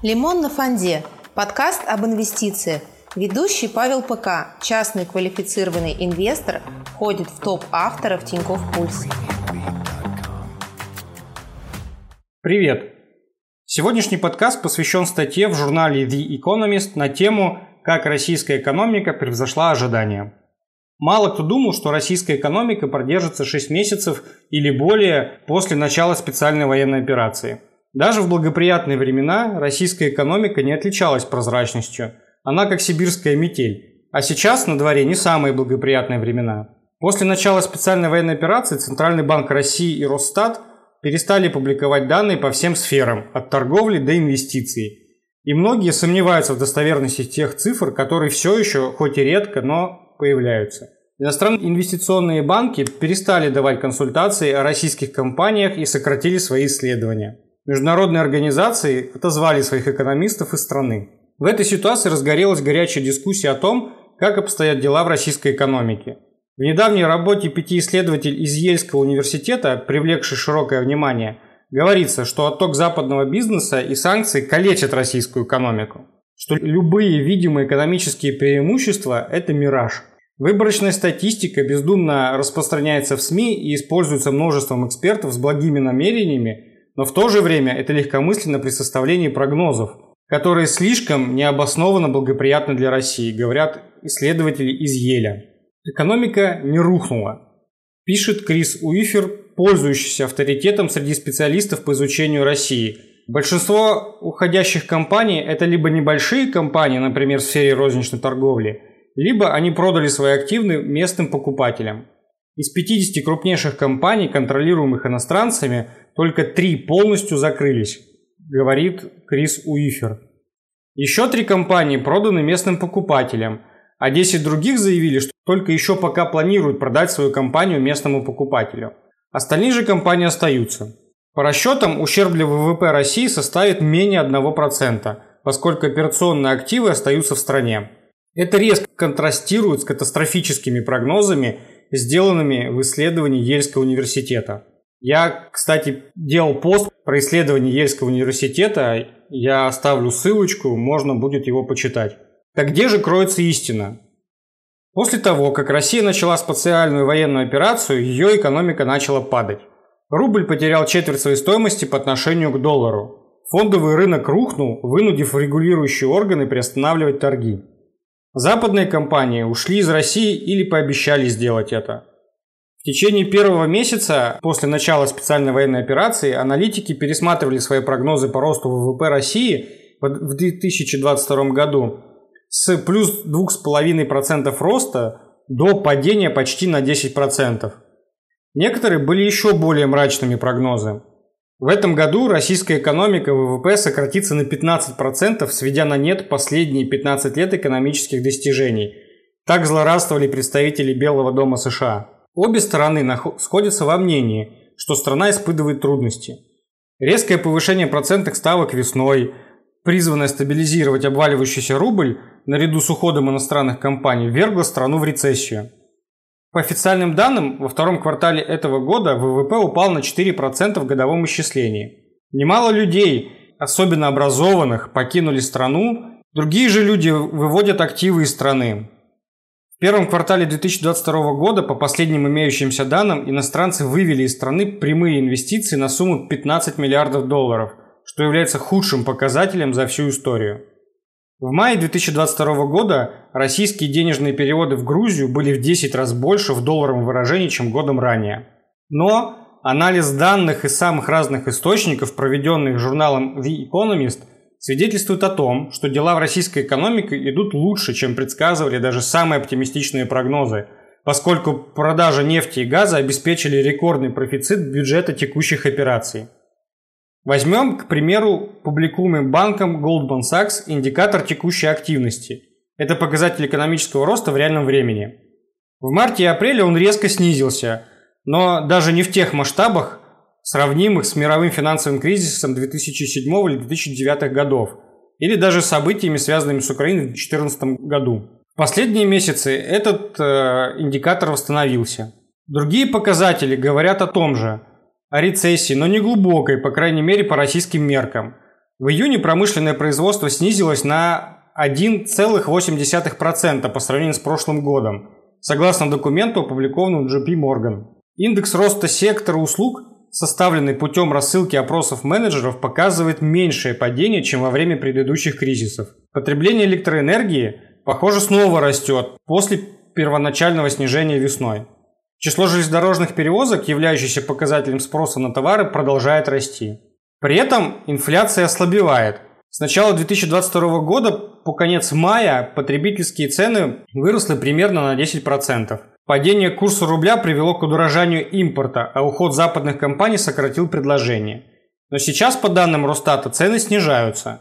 «Лимон на фонде» – подкаст об инвестициях. Ведущий Павел ПК, частный квалифицированный инвестор, входит в топ авторов Тинькофф Пульс. Привет! Сегодняшний подкаст посвящен статье в журнале The Economist на тему «Как российская экономика превзошла ожидания». Мало кто думал, что российская экономика продержится 6 месяцев или более после начала специальной военной операции. Даже в благоприятные времена российская экономика не отличалась прозрачностью. Она как сибирская метель. А сейчас на дворе не самые благоприятные времена. После начала специальной военной операции Центральный банк России и Росстат перестали публиковать данные по всем сферам, от торговли до инвестиций. И многие сомневаются в достоверности тех цифр, которые все еще, хоть и редко, но появляются. Иностранные инвестиционные банки перестали давать консультации о российских компаниях и сократили свои исследования. Международные организации отозвали своих экономистов из страны. В этой ситуации разгорелась горячая дискуссия о том, как обстоят дела в российской экономике. В недавней работе пяти исследователей из Ельского университета, привлекшей широкое внимание, говорится, что отток западного бизнеса и санкции калечат российскую экономику. Что любые видимые экономические преимущества – это мираж – Выборочная статистика бездумно распространяется в СМИ и используется множеством экспертов с благими намерениями, но в то же время это легкомысленно при составлении прогнозов, которые слишком необоснованно благоприятны для России, говорят исследователи из Еля. Экономика не рухнула, пишет Крис Уифер, пользующийся авторитетом среди специалистов по изучению России. Большинство уходящих компаний – это либо небольшие компании, например, в сфере розничной торговли – либо они продали свои активы местным покупателям. Из 50 крупнейших компаний, контролируемых иностранцами, только три полностью закрылись, говорит Крис Уифер. Еще три компании проданы местным покупателям, а 10 других заявили, что только еще пока планируют продать свою компанию местному покупателю. Остальные же компании остаются. По расчетам, ущерб для ВВП России составит менее 1%, поскольку операционные активы остаются в стране. Это резко контрастирует с катастрофическими прогнозами, сделанными в исследовании Ельского университета. Я, кстати, делал пост про исследование Ельского университета, я оставлю ссылочку, можно будет его почитать. Так где же кроется истина? После того, как Россия начала специальную военную операцию, ее экономика начала падать. Рубль потерял четверть своей стоимости по отношению к доллару. Фондовый рынок рухнул, вынудив регулирующие органы приостанавливать торги. Западные компании ушли из России или пообещали сделать это. В течение первого месяца после начала специальной военной операции аналитики пересматривали свои прогнозы по росту ВВП России в 2022 году с плюс 2,5% роста до падения почти на 10%. Некоторые были еще более мрачными прогнозы. В этом году российская экономика ВВП сократится на 15%, сведя на нет последние 15 лет экономических достижений. Так злорадствовали представители Белого дома США. Обе стороны сходятся во мнении, что страна испытывает трудности. Резкое повышение процентных ставок весной, призванное стабилизировать обваливающийся рубль, наряду с уходом иностранных компаний, ввергло страну в рецессию. По официальным данным, во втором квартале этого года ВВП упал на 4% в годовом исчислении. Немало людей, особенно образованных, покинули страну, другие же люди выводят активы из страны. В первом квартале 2022 года, по последним имеющимся данным, иностранцы вывели из страны прямые инвестиции на сумму 15 миллиардов долларов, что является худшим показателем за всю историю. В мае 2022 года российские денежные переводы в Грузию были в 10 раз больше в долларовом выражении, чем годом ранее. Но анализ данных из самых разных источников, проведенных журналом The Economist, свидетельствует о том, что дела в российской экономике идут лучше, чем предсказывали даже самые оптимистичные прогнозы, поскольку продажа нефти и газа обеспечили рекордный профицит бюджета текущих операций. Возьмем, к примеру, публикуемый банком Goldman Sachs индикатор текущей активности. Это показатель экономического роста в реальном времени. В марте и апреле он резко снизился, но даже не в тех масштабах, сравнимых с мировым финансовым кризисом 2007 или 2009 годов, или даже событиями, связанными с Украиной в 2014 году. В последние месяцы этот э, индикатор восстановился. Другие показатели говорят о том же – о рецессии, но не глубокой, по крайней мере по российским меркам. В июне промышленное производство снизилось на 1,8% по сравнению с прошлым годом, согласно документу, опубликованному JP Morgan. Индекс роста сектора услуг, составленный путем рассылки опросов менеджеров, показывает меньшее падение, чем во время предыдущих кризисов. Потребление электроэнергии, похоже, снова растет после первоначального снижения весной. Число железнодорожных перевозок, являющихся показателем спроса на товары, продолжает расти. При этом инфляция ослабевает. С начала 2022 года по конец мая потребительские цены выросли примерно на 10%. Падение курса рубля привело к удорожанию импорта, а уход западных компаний сократил предложение. Но сейчас, по данным Росстата, цены снижаются.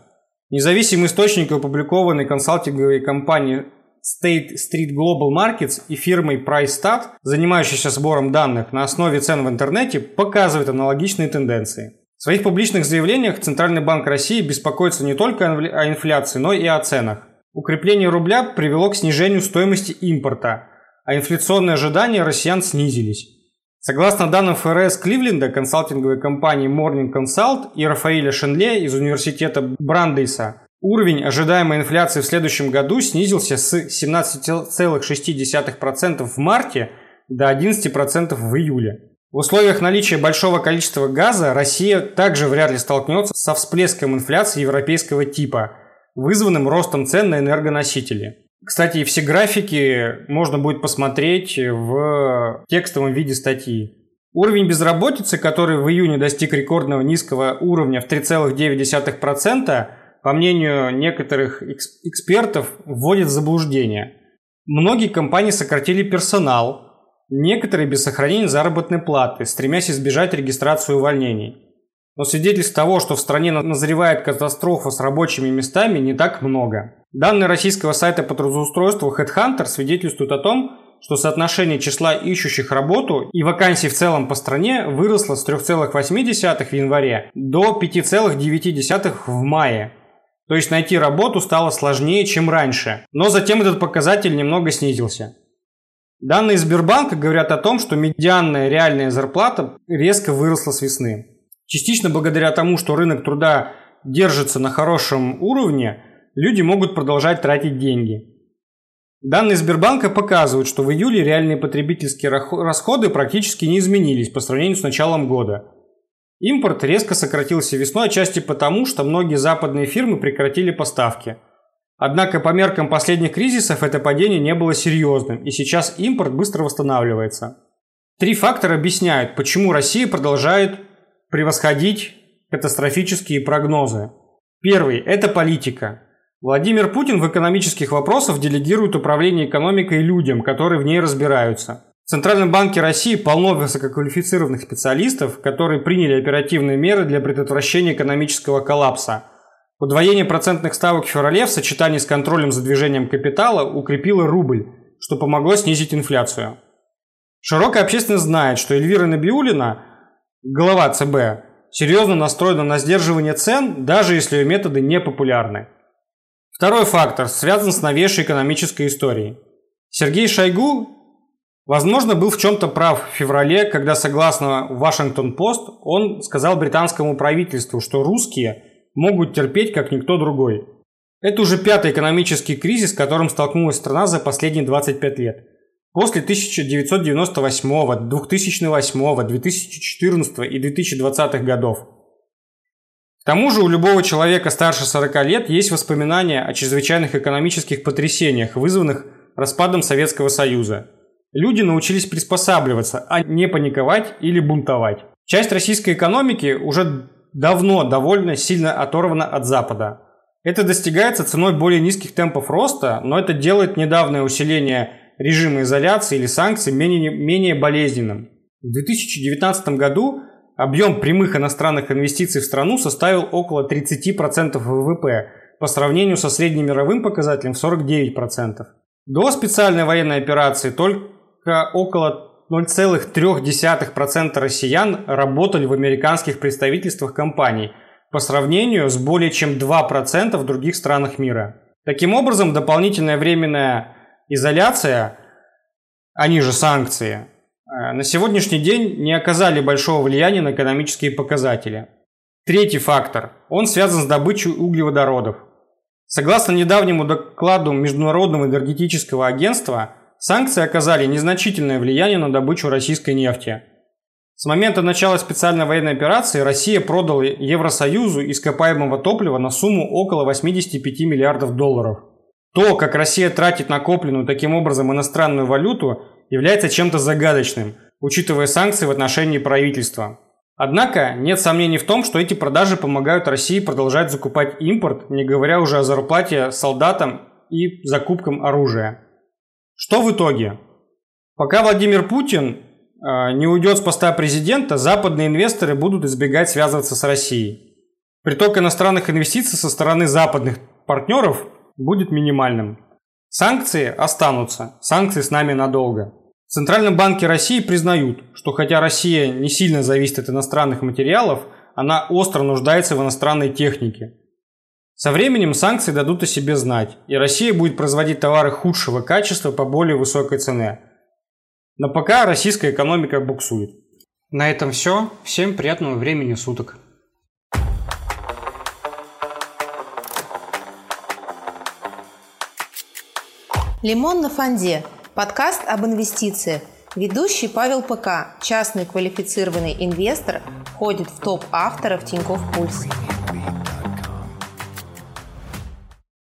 Независимый источник, опубликованный консалтинговой компанией State Street Global Markets и фирмой PriceStat, занимающейся сбором данных на основе цен в интернете, показывает аналогичные тенденции. В своих публичных заявлениях Центральный банк России беспокоится не только о инфляции, но и о ценах. Укрепление рубля привело к снижению стоимости импорта, а инфляционные ожидания россиян снизились. Согласно данным ФРС Кливленда, консалтинговой компании Morning Consult и Рафаэля Шенле из университета Брандейса, уровень ожидаемой инфляции в следующем году снизился с 17,6% в марте до 11% в июле. В условиях наличия большого количества газа Россия также вряд ли столкнется со всплеском инфляции европейского типа, вызванным ростом цен на энергоносители. Кстати, все графики можно будет посмотреть в текстовом виде статьи. Уровень безработицы, который в июне достиг рекордного низкого уровня в 3,9%, по мнению некоторых экспертов, вводит в заблуждение. Многие компании сократили персонал, Некоторые без сохранения заработной платы, стремясь избежать регистрации увольнений. Но свидетельств того, что в стране назревает катастрофа с рабочими местами, не так много. Данные российского сайта по трудоустройству HeadHunter свидетельствуют о том, что соотношение числа ищущих работу и вакансий в целом по стране выросло с 3,8 в январе до 5,9 в мае. То есть найти работу стало сложнее, чем раньше. Но затем этот показатель немного снизился. Данные Сбербанка говорят о том, что медианная реальная зарплата резко выросла с весны. Частично благодаря тому, что рынок труда держится на хорошем уровне, люди могут продолжать тратить деньги. Данные Сбербанка показывают, что в июле реальные потребительские расходы практически не изменились по сравнению с началом года. Импорт резко сократился весной, отчасти потому, что многие западные фирмы прекратили поставки – Однако по меркам последних кризисов это падение не было серьезным, и сейчас импорт быстро восстанавливается. Три фактора объясняют, почему Россия продолжает превосходить катастрофические прогнозы. Первый – это политика. Владимир Путин в экономических вопросах делегирует управление экономикой людям, которые в ней разбираются. В Центральном банке России полно высококвалифицированных специалистов, которые приняли оперативные меры для предотвращения экономического коллапса – Удвоение процентных ставок в феврале в сочетании с контролем за движением капитала укрепило рубль, что помогло снизить инфляцию. Широкая общественность знает, что Эльвира Набиулина, глава ЦБ, серьезно настроена на сдерживание цен, даже если ее методы не популярны. Второй фактор связан с новейшей экономической историей. Сергей Шойгу, возможно, был в чем-то прав в феврале, когда, согласно Вашингтон-Пост, он сказал британскому правительству, что русские – могут терпеть, как никто другой. Это уже пятый экономический кризис, с которым столкнулась страна за последние 25 лет. После 1998, 2008, 2014 и 2020 годов. К тому же у любого человека старше 40 лет есть воспоминания о чрезвычайных экономических потрясениях, вызванных распадом Советского Союза. Люди научились приспосабливаться, а не паниковать или бунтовать. Часть российской экономики уже давно довольно сильно оторвана от Запада. Это достигается ценой более низких темпов роста, но это делает недавнее усиление режима изоляции или санкций менее, менее болезненным. В 2019 году объем прямых иностранных инвестиций в страну составил около 30% ВВП по сравнению со среднемировым показателем в 49%. До специальной военной операции только около 0,3% россиян работали в американских представительствах компаний по сравнению с более чем 2% в других странах мира. Таким образом, дополнительная временная изоляция, они же санкции, э, на сегодняшний день не оказали большого влияния на экономические показатели. Третий фактор. Он связан с добычей углеводородов. Согласно недавнему докладу Международного энергетического агентства, санкции оказали незначительное влияние на добычу российской нефти. С момента начала специальной военной операции Россия продала Евросоюзу ископаемого топлива на сумму около 85 миллиардов долларов. То, как Россия тратит накопленную таким образом иностранную валюту, является чем-то загадочным, учитывая санкции в отношении правительства. Однако нет сомнений в том, что эти продажи помогают России продолжать закупать импорт, не говоря уже о зарплате солдатам и закупкам оружия. Что в итоге? Пока Владимир Путин э, не уйдет с поста президента, западные инвесторы будут избегать связываться с Россией. Приток иностранных инвестиций со стороны западных партнеров будет минимальным. Санкции останутся, санкции с нами надолго. В Центральном России признают, что хотя Россия не сильно зависит от иностранных материалов, она остро нуждается в иностранной технике. Со временем санкции дадут о себе знать, и Россия будет производить товары худшего качества по более высокой цене. Но пока российская экономика буксует. На этом все. Всем приятного времени суток. Лимон на фонде – Подкаст об инвестициях. Ведущий Павел ПК, частный квалифицированный инвестор, входит в топ авторов Тинькофф Пульс.